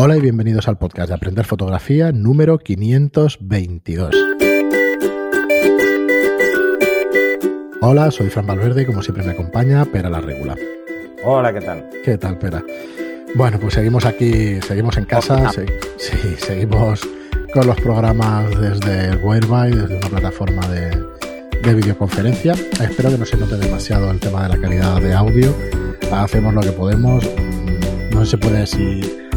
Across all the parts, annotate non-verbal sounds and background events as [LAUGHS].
Hola y bienvenidos al podcast de Aprender Fotografía número 522. Hola, soy Fran Valverde y como siempre me acompaña Pera la Regula. Hola, ¿qué tal? ¿Qué tal, Pera? Bueno, pues seguimos aquí, seguimos en casa, sí, seguimos con los programas desde Whereby, desde una plataforma de, de videoconferencia. Espero que no se note demasiado el tema de la calidad de audio. Hacemos lo que podemos. No se puede si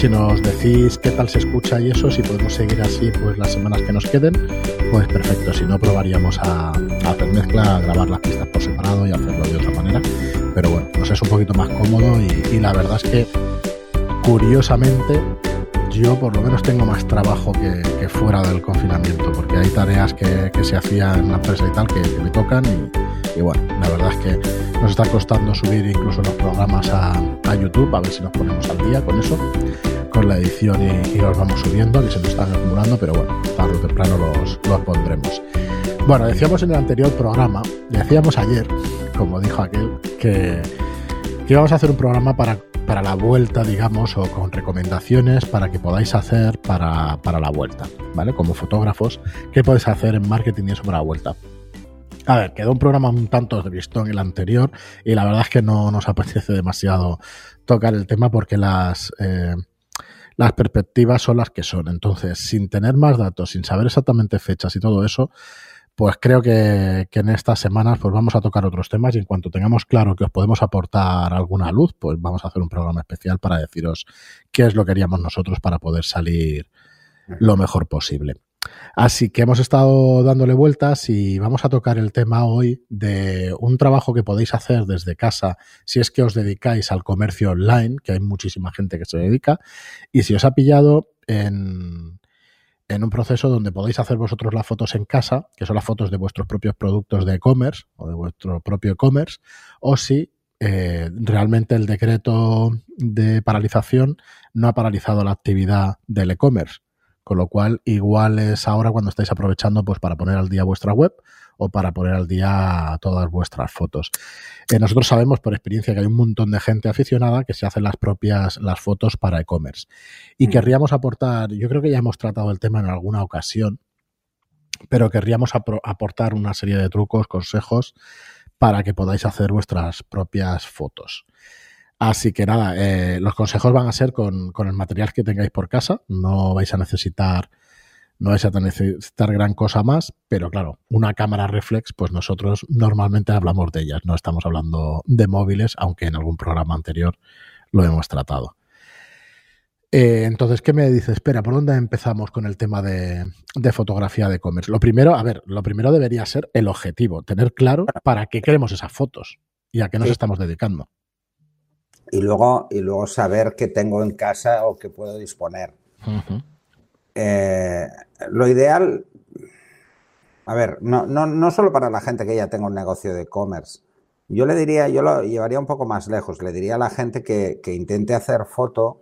si nos decís qué tal se escucha y eso, si podemos seguir así pues las semanas que nos queden, pues perfecto. Si no, probaríamos a, hacer mezcla, a grabar las pistas por separado y hacerlo de otra manera. Pero bueno, nos es un poquito más cómodo y, la verdad es que, curiosamente, yo por lo menos tengo más trabajo que, fuera del confinamiento, porque hay tareas que, se hacían en la empresa y tal que, me tocan y, bueno, la verdad es que nos está costando subir incluso los programas a, a YouTube, a ver si nos ponemos al día con eso con la edición y, los vamos subiendo, que se nos están acumulando, pero bueno, tarde o temprano los, los pondremos. Bueno, decíamos en el anterior programa, decíamos ayer, como dijo aquel, que, que íbamos a hacer un programa para, para la vuelta, digamos, o con recomendaciones para que podáis hacer para, para la vuelta, ¿vale? Como fotógrafos, ¿qué podéis hacer en marketing y eso para la vuelta? A ver, quedó un programa un tanto de visto en el anterior y la verdad es que no nos apetece demasiado tocar el tema porque las, eh, las perspectivas son las que son. Entonces, sin tener más datos, sin saber exactamente fechas y todo eso, pues creo que, en estas semanas pues vamos a tocar otros temas y en cuanto tengamos claro que os podemos aportar alguna luz, pues vamos a hacer un programa especial para deciros qué es lo que haríamos nosotros para poder salir lo mejor posible. Así que hemos estado dándole vueltas y vamos a tocar el tema hoy de un trabajo que podéis hacer desde casa si es que os dedicáis al comercio online, que hay muchísima gente que se dedica, y si os ha pillado en, en un proceso donde podéis hacer vosotros las fotos en casa, que son las fotos de vuestros propios productos de e-commerce o de vuestro propio e-commerce, o si eh, realmente el decreto de paralización no ha paralizado la actividad del e-commerce. Con lo cual, igual es ahora cuando estáis aprovechando pues para poner al día vuestra web o para poner al día todas vuestras fotos. Eh, nosotros sabemos por experiencia que hay un montón de gente aficionada que se hace las propias las fotos para e-commerce. Y mm. querríamos aportar, yo creo que ya hemos tratado el tema en alguna ocasión, pero querríamos aportar una serie de trucos, consejos para que podáis hacer vuestras propias fotos. Así que nada, eh, los consejos van a ser con, el material que tengáis por casa. No vais a necesitar, no vais a necesitar gran cosa más, pero claro, una cámara reflex, pues nosotros normalmente hablamos de ellas. No estamos hablando de móviles, aunque en algún programa anterior lo hemos tratado. Eh, entonces, ¿qué me dices? Espera, ¿por dónde empezamos con el tema de, fotografía de e-commerce? Lo primero, a ver, lo primero debería ser el objetivo, tener claro para qué queremos esas fotos y a qué nos estamos dedicando y luego, y luego saber qué tengo en casa o qué puedo disponer. Eh, lo ideal, a ver, no, no, no, solo para la gente que ya tenga un negocio de e-commerce. Yo le diría, yo lo llevaría un poco más lejos, le diría a la gente que, intente hacer foto,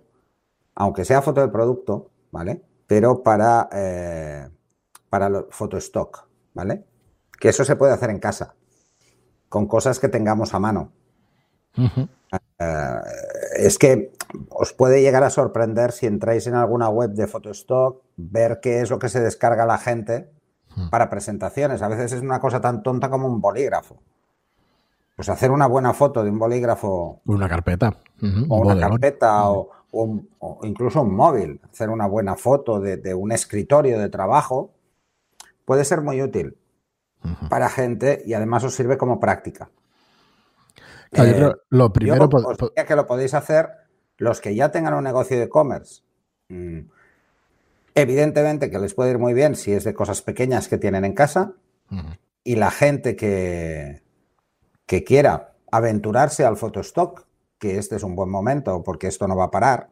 aunque sea foto de producto, ¿vale? Pero para, eh, para foto stock, ¿vale? Que eso se puede hacer en casa, con cosas que tengamos a mano. Eh, es que os puede llegar a sorprender si entráis en alguna web de Photostock, ver qué es lo que se descarga la gente hmm. para presentaciones. A veces es una cosa tan tonta como un bolígrafo. Pues hacer una buena foto de un bolígrafo. Una carpeta. o una carpeta o, incluso un móvil. Hacer una buena foto de, un escritorio de trabajo puede ser muy útil para gente y además os sirve como práctica. Eh, lo primero que lo podéis hacer los que ya tengan un negocio de e-commerce. Mm, evidentemente que les puede ir muy bien si es de cosas pequeñas que tienen en casa. Y la gente que, que quiera aventurarse al photostock, que este es un buen momento porque esto no va a parar.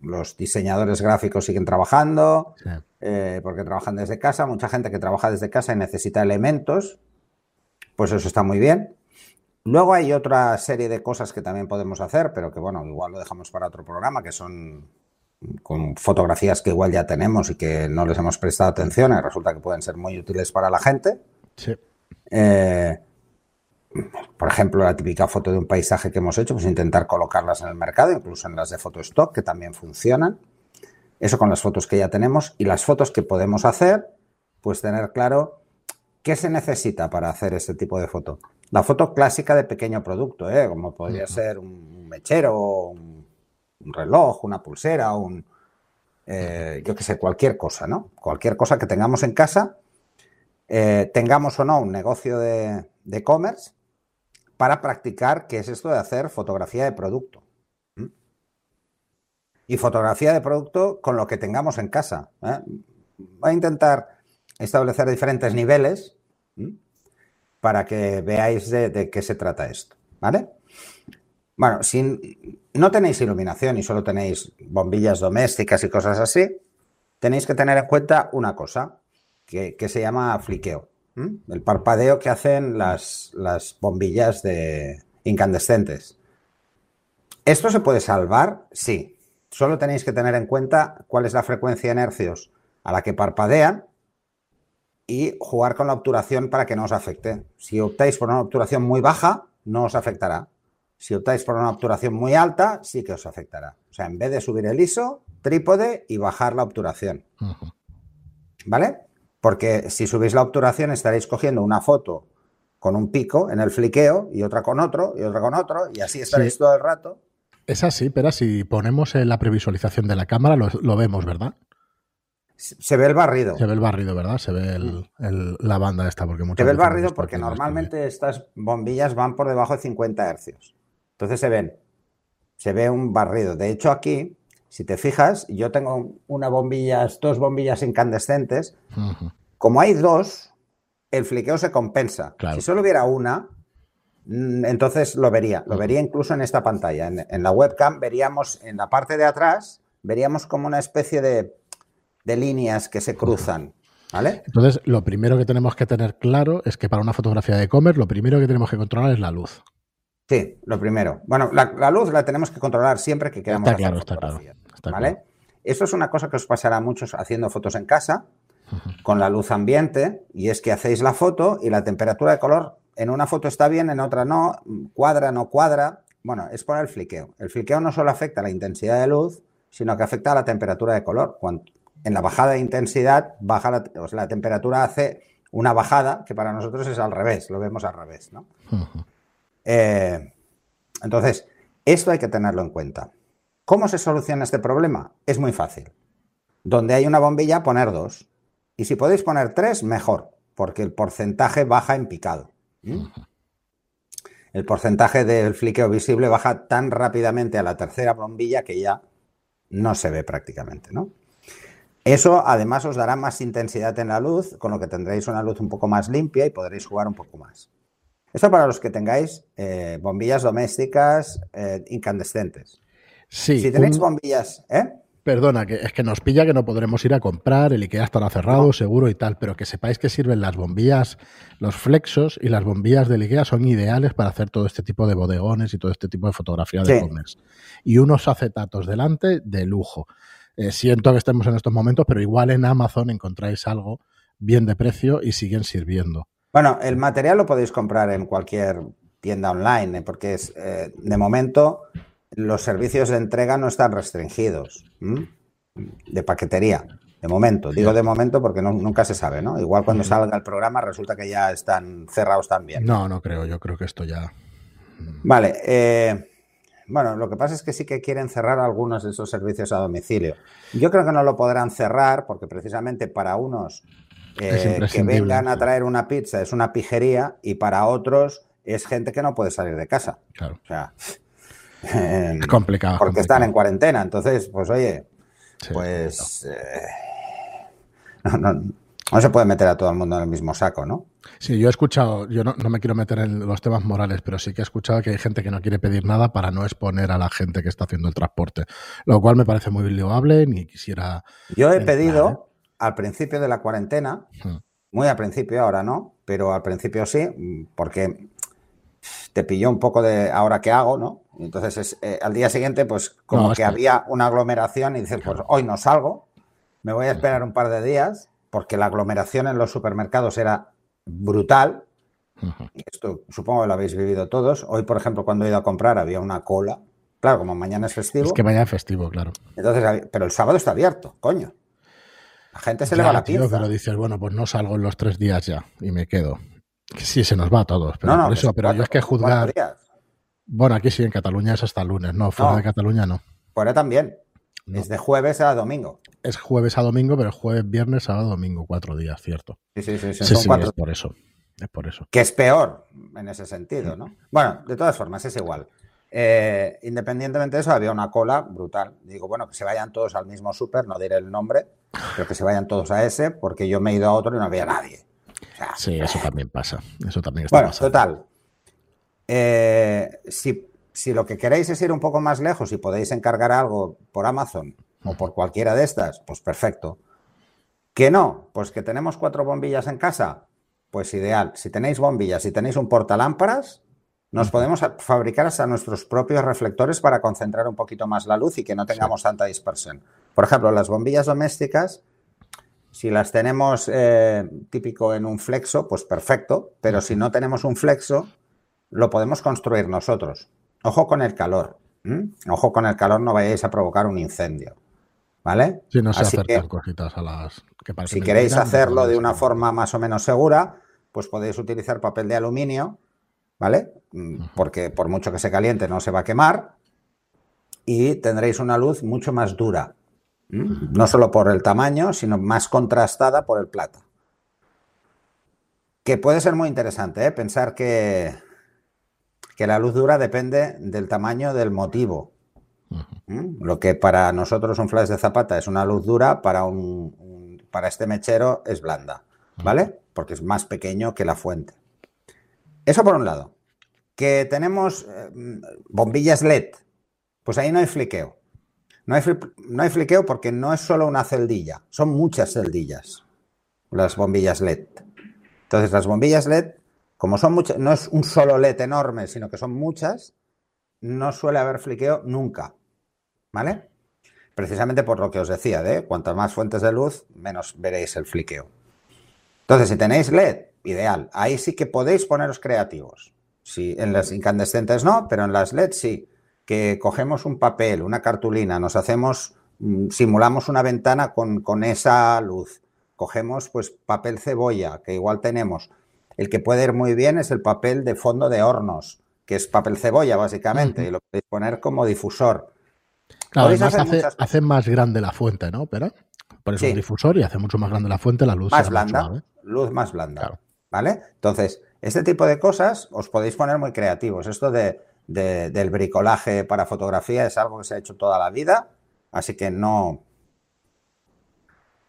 Los diseñadores gráficos siguen trabajando eh, porque trabajan desde casa. Mucha gente que trabaja desde casa y necesita elementos, pues eso está muy bien. Luego hay otra serie de cosas que también podemos hacer, pero que bueno, igual lo dejamos para otro programa, que son con fotografías que igual ya tenemos y que no les hemos prestado atención y resulta que pueden ser muy útiles para la gente. Sí. Eh, por ejemplo, la típica foto de un paisaje que hemos hecho, pues intentar colocarlas en el mercado, incluso en las de Photostock, que también funcionan. Eso con las fotos que ya tenemos y las fotos que podemos hacer, pues tener claro qué se necesita para hacer ese tipo de foto. La foto clásica de pequeño producto, ¿eh? como podría ser un mechero, un, reloj, una pulsera, un, eh, yo qué sé, cualquier cosa, ¿no? Cualquier cosa que tengamos en casa, eh, tengamos o no un negocio de e-commerce, para practicar qué es esto de hacer fotografía de producto. Y fotografía de producto con lo que tengamos en casa. ¿eh? Voy a intentar establecer diferentes niveles para que veáis de, qué se trata esto. ¿Vale? Bueno, si no tenéis iluminación y solo tenéis bombillas domésticas y cosas así, tenéis que tener en cuenta una cosa que, se llama fliqueo. El parpadeo que hacen las, las bombillas de incandescentes. ¿Esto se puede salvar? Sí. Solo tenéis que tener en cuenta cuál es la frecuencia de hercios a la que parpadean y jugar con la obturación para que no os afecte. Si optáis por una obturación muy baja, no os afectará. Si optáis por una obturación muy alta, sí que os afectará. O sea, en vez de subir el ISO, trípode y bajar la obturación. ¿Vale? Porque si subís la obturación estaréis cogiendo una foto con un pico en el fliqueo y otra con otro y otra con otro y así estaréis todo el rato. Es así, pero si ponemos la previsualización de la cámara lo, vemos, ¿verdad? Se ve el barrido. Se ve el barrido, ¿verdad? Se ve la banda esta. Porque se ve el barrido porque normalmente estas bombillas van por debajo de 50 hercios. Entonces se ven. Se ve un barrido. De hecho, aquí si te fijas, yo tengo una bombilla, dos bombillas incandescentes. Como hay dos, el fliqueo se compensa. Si solo hubiera una, mm, entonces lo vería. Lo vería incluso en esta pantalla. En, la webcam veríamos en la parte de atrás, veríamos como una especie de, líneas que se cruzan. ¿Vale? Entonces, lo primero que tenemos que tener claro es que para una fotografía de e-commerce, lo primero que tenemos que controlar es la luz. Sí, lo primero. Bueno, la, luz la tenemos que controlar siempre que queramos está claro, está claro, ¿vale? Eso es una cosa que os pasará a muchos haciendo fotos en casa con la luz ambiente y es que hacéis la foto y la temperatura de color en una foto está bien, en otra no, cuadra, no cuadra. Bueno, es por el fliqueo. El fliqueo no solo afecta a la intensidad de luz, sino que afecta a la temperatura de color. Cuando, en la bajada de intensidad, baja la, o la temperatura hace una bajada que para nosotros es al revés, lo vemos al revés, ¿no? Eh, entonces, esto hay que tenerlo en cuenta. ¿Cómo se soluciona este problema? Es muy fácil. Donde hay una bombilla, poner dos. Y si podéis poner tres, mejor, porque el porcentaje baja en picado. El porcentaje del fliqueo visible baja tan rápidamente a la tercera bombilla que ya no se ve prácticamente, ¿no? Eso además os dará más intensidad en la luz, con lo que tendréis una luz un poco más limpia y podréis jugar un poco más. Esto para los que tengáis eh, bombillas domésticas eh, incandescentes. Sí. Si tenéis bombillas, ¿eh? Perdona, que es que nos pilla que no podremos ir a comprar, el IKEA estará cerrado, seguro y tal, pero que sepáis que sirven las bombillas, los flexos y las bombillas del IKEA son ideales para hacer todo este tipo de bodegones y todo este tipo de fotografía de e Y unos acetatos delante de lujo. Siento que estemos en estos momentos, pero igual en Amazon encontráis algo bien de precio y siguen sirviendo. Bueno, el material lo podéis comprar en cualquier tienda online, ¿eh? porque es, eh, de momento los servicios de entrega no están restringidos de paquetería. De momento, digo de momento porque nunca se sabe, ¿no? Igual cuando salga el programa resulta que ya están cerrados también. No, no creo, yo creo que esto ya. Vale, eh, bueno, lo que pasa es que sí que quieren cerrar algunos de esos servicios a domicilio. Yo creo que no lo podrán cerrar porque precisamente para unos eh, que vengan a traer una pizza es una pijería y para otros es gente que no puede salir de casa. Claro. O sea, [LAUGHS] es [LAUGHS] complicado. Porque están en cuarentena. Entonces, pues oye, pues eh, no, se puede meter a todo el mundo en el mismo saco, ¿no? Sí, yo he escuchado, yo no, me quiero meter en los temas morales, pero sí que he escuchado que hay gente que no quiere pedir nada para no exponer a la gente que está haciendo el transporte, lo cual me parece muy loable, ni quisiera... Yo he pedido, al principio de la cuarentena, hmm. muy al principio, ahora no, pero al principio sí, porque te pilló un poco de ahora qué hago, ¿no? Entonces eh, al día siguiente, pues como que, había una aglomeración y dices, pues hoy no salgo, me voy a esperar un par de días, porque la aglomeración en los supermercados era brutal. Esto supongo que lo habéis vivido todos. Hoy, por ejemplo, cuando he ido a comprar había una cola Claro, como mañana es festivo. Es que mañana es festivo, claro. Entonces, pero el sábado está abierto, coño. La gente se le va la tío. Pero dices, bueno, pues no salgo en los tres días ya y me quedo. Que sí, se nos va a todos. Pero por eso, pero yo es que juzgar. Bueno, aquí sí, en Cataluña es hasta el lunes. No, fuera de Cataluña no. Fuera también. Es de jueves a domingo. Es jueves a domingo, pero jueves, viernes, sábado, domingo, cuatro días, cierto. Sí, sí, sí. sí, sí, es por eso. Es por eso. Que es peor en ese sentido, ¿no? Bueno, de todas formas, es igual. Eh, independientemente de eso, había una cola brutal. Digo, bueno, que se vayan todos al mismo súper, no diré el nombre, pero que se vayan todos a ese, porque yo me he ido a otro y no había nadie. sí, eso también pasa. Eso también está bueno, total. Eh, si, si lo que queréis es ir un poco más lejos y podéis encargar algo por Amazon o por cualquiera de estas, pues perfecto. Que no, pues que tenemos cuatro bombillas en casa, pues ideal. Si tenéis bombillas, si tenéis un portalámparas, nos podemos fabricar hasta nuestros propios reflectores para concentrar un poquito más la luz y que no tengamos tanta dispersión. Por ejemplo, las bombillas domésticas, si las tenemos eh, típico en un flexo, pues perfecto, pero si no tenemos un flexo, lo podemos construir nosotros. Ojo con el calor. Ojo con el calor, no vayáis a provocar un incendio. ¿Vale? Si no se acercan cositas a las que Si queréis hacerlo de una forma más o menos segura, pues podéis utilizar papel de aluminio, ¿vale? Mm, porque por mucho que se caliente no se va a quemar y tendréis una luz mucho más dura. No solo por el tamaño, sino más contrastada por el plata. Que puede ser muy interesante, ¿eh? pensar que, que la luz dura depende del tamaño del motivo. ¿Mm? Lo que para nosotros un flash de zapata es una luz dura, para, un, para este mechero es blanda, ¿vale? Porque es más pequeño que la fuente. Eso por un lado. Que tenemos eh, bombillas LED, pues ahí no hay fliqueo. No hay, no hay fliqueo porque no es solo una celdilla, son muchas celdillas las bombillas LED. Entonces las bombillas LED, como son muchas, no es un solo LED enorme, sino que son muchas, no suele haber fliqueo nunca. ¿Vale? Precisamente por lo que os decía, de cuantas más fuentes de luz, menos veréis el fliqueo. Entonces, si tenéis LED, ideal. Ahí sí que podéis poneros creativos. Si en las incandescentes no, pero en las LED sí. Que cogemos un papel, una cartulina, nos hacemos, mm, simulamos una ventana con, con esa luz. Cogemos pues papel cebolla, que igual tenemos. El que puede ir muy bien es el papel de fondo de hornos, que es papel cebolla básicamente, y lo podéis poner como difusor. Claro, además hace, más grande la fuente, ¿no? Pero por eso un difusor y hace mucho más grande la fuente, la luz más blanda, luz más blanda, ¿vale? Entonces, este tipo de cosas os podéis poner muy creativos. Esto de, del bricolaje para fotografía es algo que se ha hecho toda la vida, así que no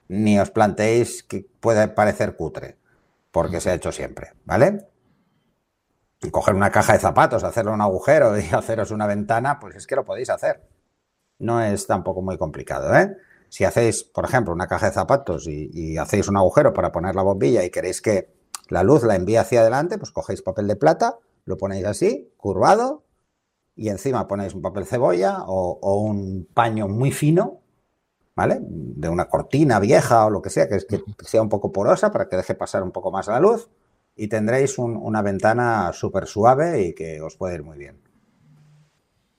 ni os planteéis que puede parecer cutre, porque se ha hecho siempre, ¿vale? coger una caja de zapatos, hacerle un agujero y [LAUGHS] haceros una ventana, pues es que lo podéis hacer no es tampoco muy complicado. ¿eh? Si hacéis, por ejemplo, una caja de zapatos y, hacéis un agujero para poner la bombilla y queréis que la luz la envíe hacia adelante, pues cogéis papel de plata, lo ponéis así, curvado, y encima ponéis un papel cebolla o, un paño muy fino, ¿vale? De una cortina vieja o lo que sea, que, es, que sea un poco porosa para que deje pasar un poco más la luz, y tendréis una ventana súper suave y que os puede ir muy bien.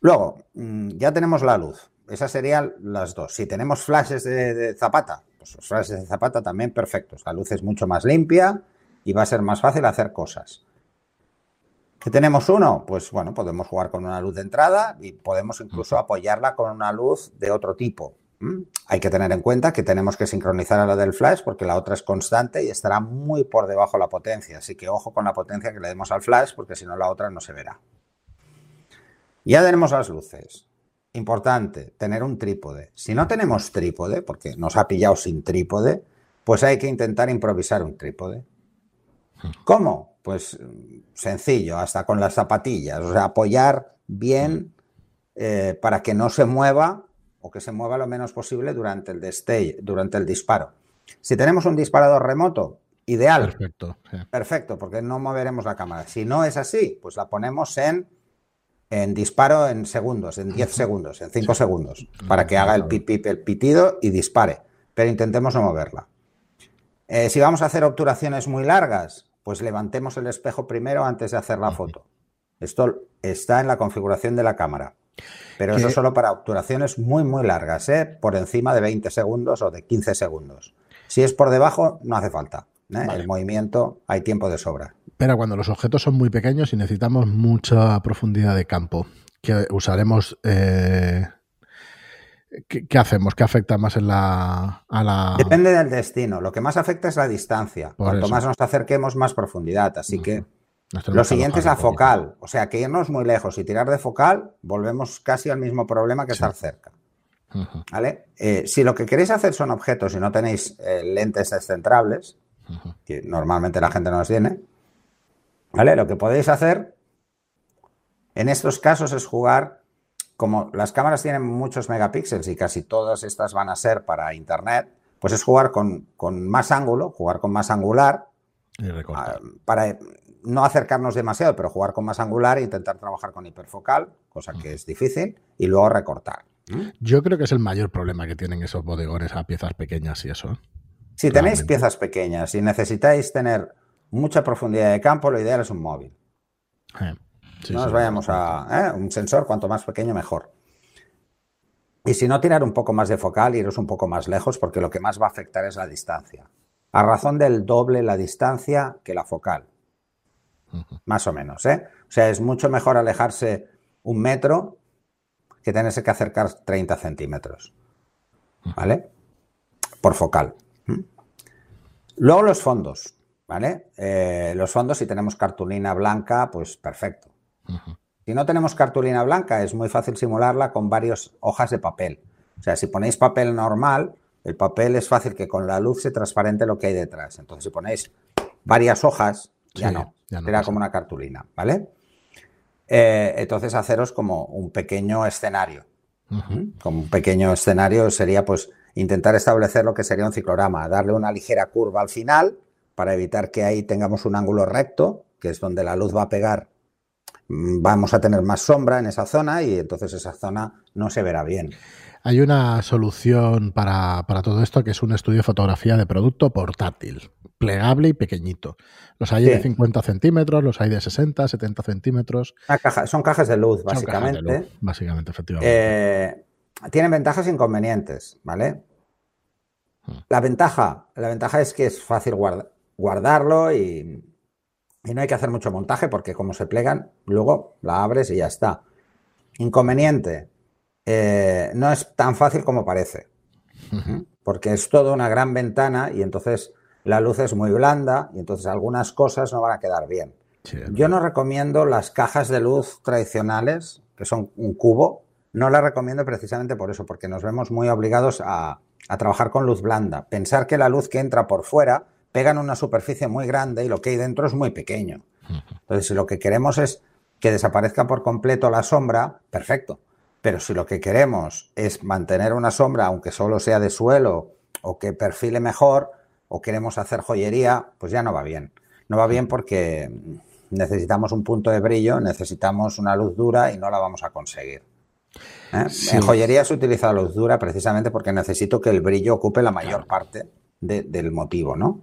Luego, mm, ya tenemos la luz. Esas serían las dos. Si tenemos flashes de, zapata, pues los flashes de zapata también perfectos. La luz es mucho más limpia y va a ser más fácil hacer cosas. ¿Qué tenemos uno? Pues bueno, podemos jugar con una luz de entrada y podemos incluso apoyarla con una luz de otro tipo. Hay que tener en cuenta que tenemos que sincronizar a la del flash porque la otra es constante y estará muy por debajo la potencia. Así que ojo con la potencia que le demos al flash porque si no la otra no se verá. Ya tenemos las luces. Importante, tener un trípode. Si no tenemos trípode, porque nos ha pillado sin trípode, pues hay que intentar improvisar un trípode. ¿Cómo? Pues sencillo, hasta con las zapatillas. O sea, apoyar bien eh, para que no se mueva o que se mueva lo menos posible durante el destello, durante el disparo. Si tenemos un disparador remoto, ideal. Perfecto. Perfecto, porque no moveremos la cámara. Si no es así, pues la ponemos en en disparo en segundos, en 10 [LAUGHS] segundos, en 5 segundos, para que haga el pip, pip, el pitido y dispare. Pero intentemos no moverla. Eh, si vamos a hacer obturaciones muy largas, pues levantemos el espejo primero antes de hacer la foto. Esto está en la configuración de la cámara. Pero eso solo para obturaciones muy, muy largas, ¿eh? por encima de 20 segundos o de 15 segundos. Si es por debajo, no hace falta. ¿eh? El movimiento hay tiempo de sobra. Pero cuando los objetos son muy pequeños y necesitamos mucha profundidad de campo, que usaremos... Eh, ¿qué, hacemos? ¿Qué afecta más en la, a la...? Depende del destino. Lo que más afecta es la distancia. Cuanto más nos acerquemos, más profundidad. Así que... Lo siguiente es la focal, o sea, que irnos muy lejos y tirar de focal, volvemos casi al mismo problema que estar cerca. ¿Vale? Eh, si lo que queréis hacer son objetos y no tenéis eh, lentes descentrables, que normalmente la gente no los tiene, ¿vale? Lo que podéis hacer en estos casos es jugar, como las cámaras tienen muchos megapíxeles y casi todas estas van a ser para internet, pues es jugar con, con más ángulo, jugar con más angular, para no acercarnos demasiado, pero jugar con más angular e intentar trabajar con hiperfocal, cosa que es difícil, y luego recortar. Yo creo que es el mayor problema que tienen esos bodegones a piezas pequeñas y eso. Si tenéis piezas pequeñas y necesitáis tener mucha profundidad de campo, lo ideal es un móvil. Eh, no nos vayamos a ¿eh? un sensor, cuanto más pequeño mejor. Y si no, tirar un poco más de focal iros un poco más lejos, porque lo que más va a afectar es la distancia. A razón del doble la distancia que la focal. Más o menos, ¿eh? O sea, es mucho mejor alejarse un metro que tenerse que acercar 30 centímetros. ¿Vale? Por focal. Luego los fondos, ¿vale? Eh, los fondos, si tenemos cartulina blanca, pues perfecto. Si no tenemos cartulina blanca, es muy fácil simularla con varias hojas de papel. O sea, si ponéis papel normal, el papel es fácil que con la luz se transparente lo que hay detrás. Entonces, si ponéis varias hojas, ya no. Será como una cartulina, ¿vale? Eh, entonces, haceros como un pequeño escenario. Como un pequeño escenario sería, pues, intentar establecer lo que sería un ciclorama, darle una ligera curva al final para evitar que ahí tengamos un ángulo recto, que es donde la luz va a pegar. Mm, vamos a tener más sombra en esa zona y entonces esa zona no se verá bien. Hay una solución para, todo esto que es un estudio de fotografía de producto portátil, plegable y pequeñito. Los hay de 50 centímetros, los hay de 60, 70 centímetros. son cajas de luz, básicamente. básicamente, efectivamente. Eh, tienen ventajas e inconvenientes, ¿vale? Hmm. La ventaja, la ventaja es que es fácil guardarlo y, y, no hay que hacer mucho montaje porque como se plegan, luego la abres y ya está. Inconveniente, eh, no es tan fácil como parece, porque es toda una gran ventana y entonces la luz es muy blanda y entonces algunas cosas no van a quedar bien. Yo no recomiendo las cajas de luz tradicionales, que son un cubo, no las recomiendo precisamente por eso, porque nos vemos muy obligados a, trabajar con luz blanda. Pensar que la luz que entra por fuera pega en una superficie muy grande y lo que hay dentro es muy pequeño. Entonces, si lo que queremos es que desaparezca por completo la sombra, perfecto. Pero si lo que queremos es mantener una sombra, aunque solo sea de suelo o que perfile mejor, o queremos hacer joyería, pues ya no va bien. No va bien porque necesitamos un punto de brillo, necesitamos una luz dura y no la vamos a conseguir. ¿Eh? En joyería se utiliza la luz dura precisamente porque necesito que el brillo ocupe la mayor parte del motivo, ¿no?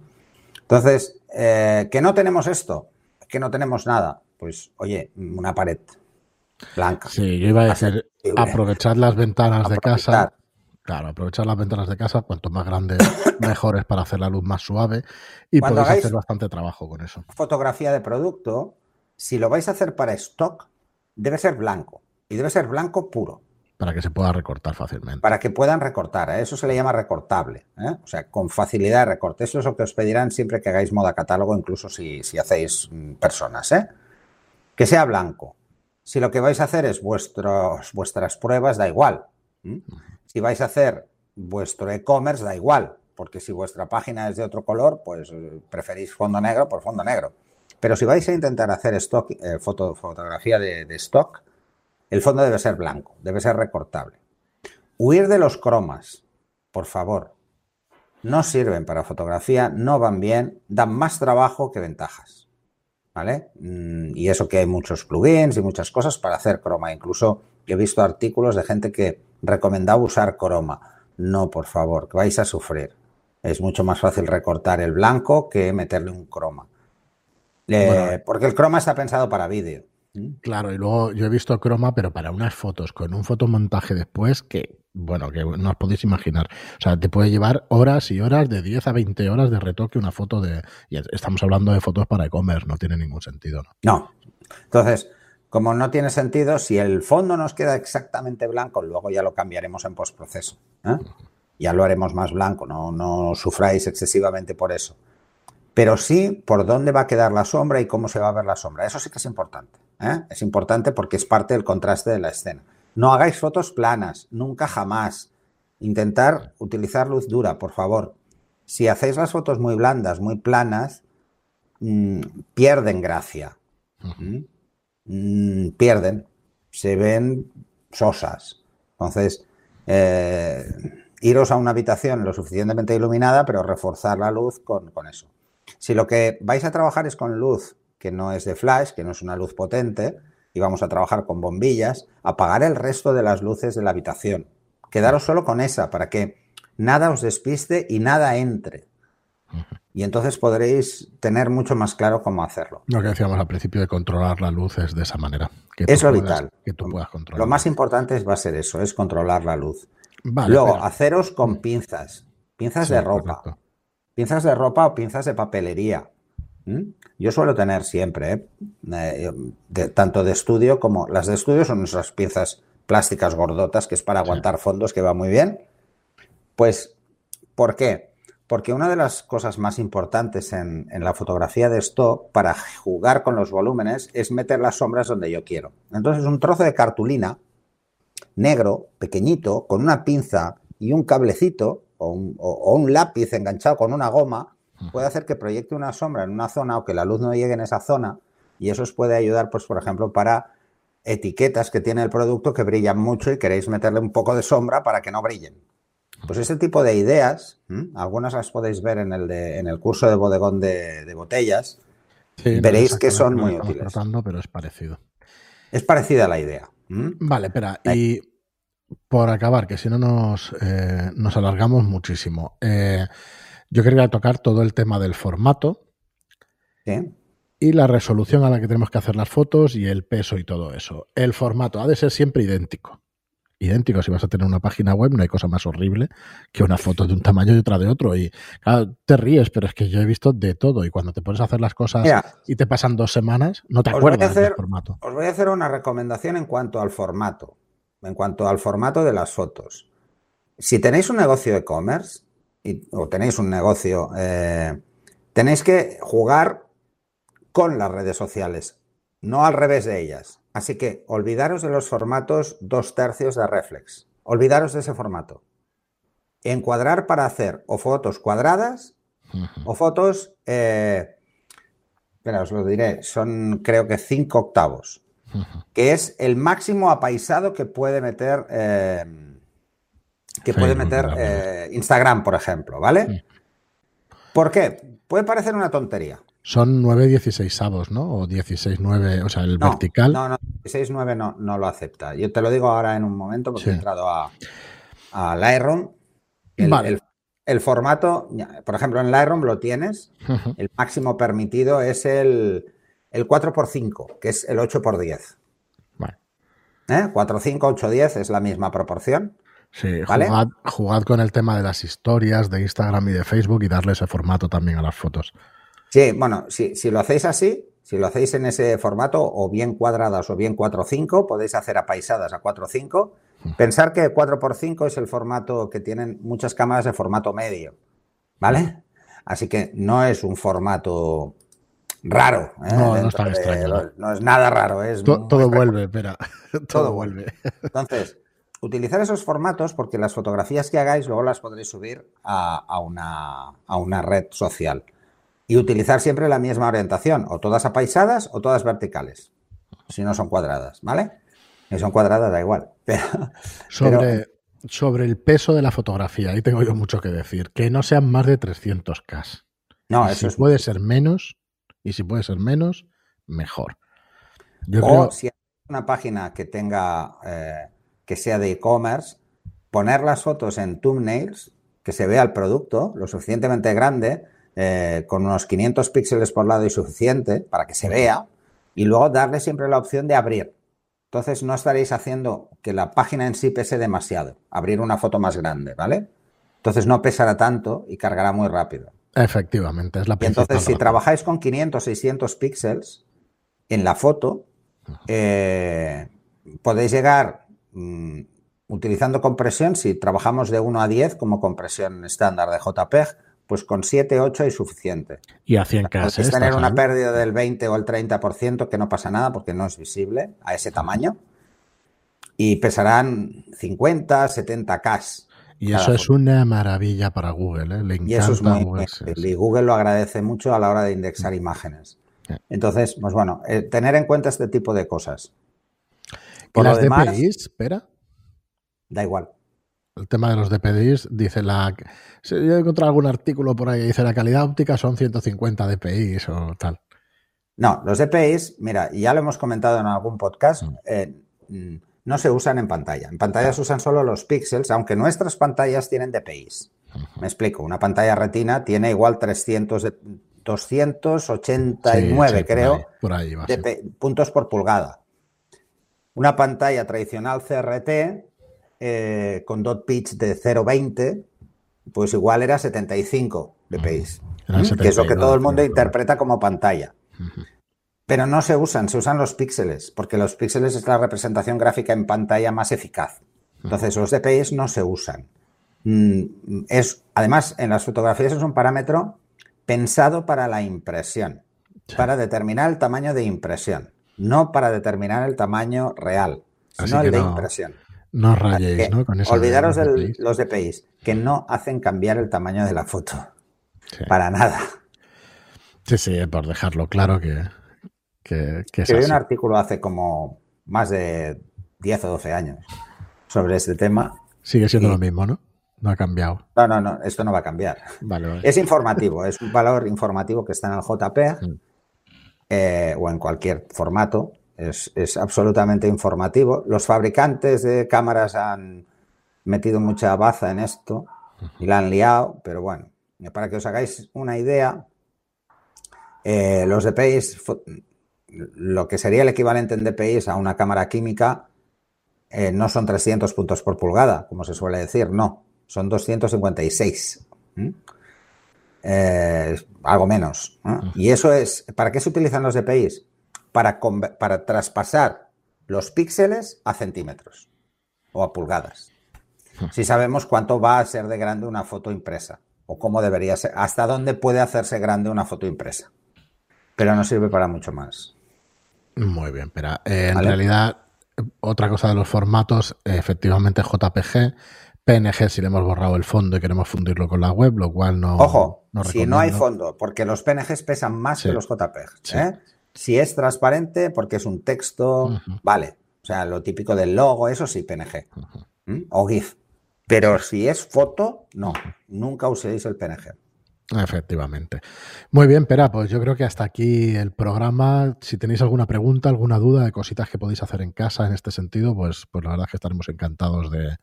Entonces, eh, que no tenemos esto, que no tenemos nada, pues oye, una pared blanca. Sí, yo iba a decir, aprovechar las ventanas de casa. Claro, aprovechar las ventanas de casa, cuanto más grandes, [COUGHS] mejores para hacer la luz más suave y podéis hacer bastante trabajo con eso. Fotografía de producto, si lo vais a hacer para stock, debe ser blanco y debe ser blanco puro. Para que se pueda recortar fácilmente. Para que puedan recortar. ¿eh? Eso se le llama recortable. ¿eh? O sea, con facilidad de recorte. Eso es lo que os pedirán siempre que hagáis moda catálogo, incluso si, si hacéis mm, personas. ¿eh? Que sea blanco. Si lo que vais a hacer es vuestros, vuestras pruebas, da igual. Si vais a hacer vuestro e-commerce, da igual, porque si vuestra página es de otro color, pues eh, preferís fondo negro por fondo negro. Pero si vais a intentar hacer stock, eh, fotografía de, de stock, el fondo debe ser blanco, debe ser recortable. Huir de los cromas, por favor. No sirven para fotografía, no van bien, dan más trabajo que ventajas. ¿Vale? Mm, y eso que hay muchos plugins y muchas cosas para hacer croma. Incluso he visto artículos de gente que recomendaba usar croma. No, por favor, que vais a sufrir. Es mucho más fácil recortar el blanco que meterle un croma. porque el croma está pensado para vídeo. Claro, y luego yo he visto croma, pero para unas fotos, con un fotomontaje después que, bueno, que no os podéis imaginar. O sea, te puede llevar horas y horas, de 10 a 20 horas de retoque una foto de... Y estamos hablando de fotos para e-commerce, no tiene ningún sentido, ¿no? No. Entonces, como no tiene sentido, si el fondo nos queda exactamente blanco, luego ya lo cambiaremos en postproceso. ¿eh? Ya lo haremos más blanco, no, no sufráis excesivamente por eso. Pero sí por dónde va a quedar la sombra y cómo se va a ver la sombra. Eso sí que es importante. ¿eh? Es importante porque es parte del contraste de la escena. No hagáis fotos planas, nunca jamás. Intentar utilizar luz dura, por favor. Si hacéis las fotos muy blandas, muy planas, mm, pierden gracia. Mm, pierden, se ven sosas. Entonces, eh, iros a una habitación lo suficientemente iluminada, pero reforzar la luz con, eso. Si lo que vais a trabajar es con luz que no es de flash, que no es una luz potente, y vamos a trabajar con bombillas, apagar el resto de las luces de la habitación. Quedaros solo con esa para que nada os despiste y nada entre. Y entonces podréis tener mucho más claro cómo hacerlo. Lo que decíamos al principio de controlar la luz es de esa manera. Que es lo vital. Que tú puedas controlar. Lo más importante va a ser eso, es controlar la luz. Luego, haceros con pinzas, pinzas de ropa. Pinzas de ropa o pinzas de papelería. Yo suelo tener siempre, ¿eh? Eh, tanto de estudio como las de estudio son nuestras pinzas plásticas gordotas, que es para aguantar fondos, que va muy bien. Pues, ¿por qué? Porque una de las cosas más importantes en, la fotografía de stock para jugar con los volúmenes es meter las sombras donde yo quiero. Entonces un trozo de cartulina negro, pequeñito, con una pinza y un cablecito o un, lápiz enganchado con una goma, puede hacer que proyecte una sombra en una zona o que la luz no llegue en esa zona y eso os puede ayudar, pues, por ejemplo, para etiquetas que tiene el producto que brillan mucho y queréis meterle un poco de sombra para que no brillen. Pues ese tipo de ideas, algunas las podéis ver en el, en el curso de bodegón de, botellas, veréis que son muy útiles. pero es parecido. Es parecida la idea. Vale, espera, y por acabar, que si no nos, eh, nos alargamos muchísimo, eh, yo quería tocar todo el tema del formato y la resolución a la que tenemos que hacer las fotos y el peso y todo eso. El formato ha de ser siempre idéntico idéntico. Si vas a tener una página web, no hay cosa más horrible que una foto de un tamaño y otra de otro. Y claro, te ríes, pero es que yo he visto de todo. Y cuando te pones a hacer las cosas y te pasan dos semanas, no te acuerdas del formato. Os voy a hacer una recomendación en cuanto al formato. En cuanto al formato de las fotos. Si tenéis un negocio de e-commerce o tenéis un negocio, eh, tenéis que jugar con las redes sociales, no al revés de ellas. Así que olvidaros de los formatos dos tercios de reflex. Olvidaros de ese formato. Encuadrar para hacer o fotos cuadradas o fotos, eh, espera, os lo diré, son creo que 5 octavos, que es el máximo apaisado que puede meter, eh, que puede meter eh, Instagram, por ejemplo, ¿vale? ¿Por qué? Puede parecer una tontería. Son 9 16 avos, ¿no? O 16 9, o sea, el vertical. No, no, 16 9 no, no lo acepta. Yo te lo digo ahora en un momento porque he entrado a, a Lightroom. El, el, formato, por ejemplo, en Lightroom lo tienes. El máximo permitido es el, el 4x5, que es el 8x10. Vale. ¿Eh? 4, 5, 8, 10 es la misma proporción. Sí, jugad, jugad, con el tema de las historias de Instagram y de Facebook y darle ese formato también a las fotos. Sí, bueno, si, si lo hacéis así, si lo hacéis en ese formato, o bien cuadradas o bien 4x5, podéis hacer apaisadas a 4x5. Pensar que 4x5 es el formato que tienen muchas cámaras de formato medio, ¿vale? Así que no es un formato raro. ¿eh? No, no, está extraño. no es nada raro. Es [LAUGHS] todo, vuelve, espera. todo, vuelve. Entonces, utilizar esos formatos porque las fotografías que hagáis luego las podréis subir a, una, a una red social y utilizar siempre la misma orientación, o todas apaisadas o todas verticales, si no son cuadradas, ¿vale? Si son cuadradas da igual. [LAUGHS] sobre, sobre el peso de la fotografía, ahí tengo yo mucho que decir, que no sean más de 300K. No, eso si puede ser menos, y si puede ser menos, mejor. o si hay una página que tenga, eh, que sea de e-commerce, poner las fotos en thumbnails, que se vea el producto lo suficientemente grande, eh, con unos 500 píxeles por lado y suficiente para que se vea, Y luego darle siempre la opción de abrir. Entonces no estaréis haciendo que la página en sí pese demasiado. Abrir una foto más grande, ¿vale? Entonces no pesará tanto y cargará muy rápido. Efectivamente, es la y Entonces, si trabajáis con 500, 600 píxeles en la foto, eh, podéis llegar mm, utilizando compresión, si trabajamos de 1 a 10 como compresión estándar de JPEG, pues con 7, 8 es suficiente. Y a 100 k Es tener una pérdida del 20 o el 30%, que no pasa nada porque no es visible a ese tamaño. Y pesarán 50, 70 K. Y eso es una maravilla para Google, ¿eh? Le encanta y eso es muy Google. Y Google lo agradece mucho a la hora de indexar imágenes. Entonces, pues bueno, eh, tener en cuenta este tipo de cosas. Por las DPI, espera? Da igual. El tema de los DPIs, dice la. Yo he encontrado algún artículo por ahí, dice la calidad óptica son 150 dpi o tal. No, los DPIs, mira, ya lo hemos comentado en algún podcast, mm. Eh, mm, no se usan en pantalla. En pantalla se usan solo los píxeles, aunque nuestras pantallas tienen DPIs. Me explico, una pantalla retina tiene igual 300, 289, creo, por ahí, puntos por pulgada. Una pantalla tradicional CRT eh, con dot pitch de 0.20, pues igual era 75 dpi, que es lo que todo el mundo interpreta como pantalla. Pero no se usan, se usan los píxeles, porque los píxeles es la representación gráfica en pantalla más eficaz. Entonces, los DPIs no se usan. Mm, es, además, en las fotografías es un parámetro pensado para la impresión, para determinar el tamaño de impresión, no para determinar el tamaño real, sino el de impresión. No rayéis, ¿no? Con olvidaros de los DPIs, que no hacen cambiar el tamaño de la foto. Para nada. Sí, sí, por dejarlo claro que, que, que es un artículo hace como más de 10 o 12 años sobre este tema. Sigue siendo lo mismo, ¿no? No ha cambiado. No, no, no, esto no va a cambiar. Es informativo, es un valor informativo que está en el JPEG mm. Eh, o en cualquier formato. Es, absolutamente informativo. Los fabricantes de cámaras han metido mucha baza en esto y la han liado, pero bueno, para que os hagáis una idea, eh, los DPIs, lo que sería el equivalente en DPIs a una cámara química, eh, no son 300 puntos por pulgada, como se suele decir, no son 256. Eh, algo menos. Y eso es, ¿para qué se utilizan los DPIs? Para, para traspasar los píxeles a centímetros o a pulgadas. Si sabemos cuánto va a ser de grande una foto impresa o cómo debería ser, hasta dónde puede hacerse grande una foto impresa. Pero no sirve para mucho más. Muy bien, pero eh, en realidad, otra cosa de los formatos, efectivamente JPG PNG si le hemos borrado el fondo y queremos fundirlo con la web, lo cual no. Ojo, si no hay fondo, porque los PNGs pesan más que los JPEG. ¿eh? Si es transparente, porque es un texto, vale. O sea, lo típico del logo, eso sí, PNG. O GIF. Pero si es foto, no. Nunca uséis el PNG. Efectivamente. Muy bien, Pera, pues yo creo que hasta aquí el programa. Si tenéis alguna pregunta, alguna duda de cositas que podéis hacer en casa en este sentido, pues, pues la verdad es que estaremos encantados de,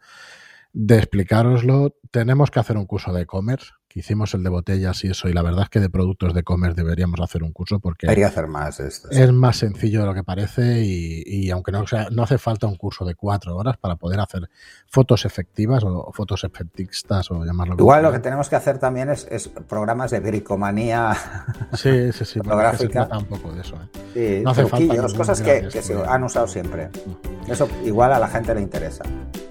de explicároslo, tenemos que hacer un curso de e-commerce, que hicimos el de botellas y eso, y la verdad es que de productos de e-commerce deberíamos hacer un curso porque Debería hacer más esto, es más sencillo de lo que parece y, aunque no, sea, no hace falta un curso de cuatro horas para poder hacer fotos efectivas o, fotos efectistas o llamarlo Igual lo que tenemos que hacer también es, programas de bricomanía [LAUGHS] sí, sí, sí, fotográfica. un poco de eso. ¿eh? no hace falta cosas que, se han usado siempre. Eso igual a la gente le interesa.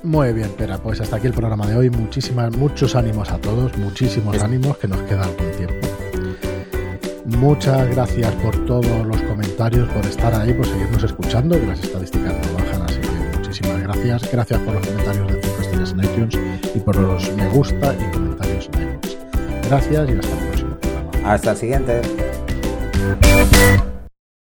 Muy bien, Pera, pues hasta aquí el programa de hoy. Muchísimas, muchos ánimos a todos, muchísimos ánimos, que nos queda algún tiempo. Muchas gracias por todos los comentarios, por estar ahí, por seguirnos escuchando, que las estadísticas no bajan, así que muchísimas gracias. Gracias por los comentarios de 5 estrellas en iTunes y por los me gusta y comentarios en iTunes. Gracias y hasta el próximo programa. Hasta el siguiente.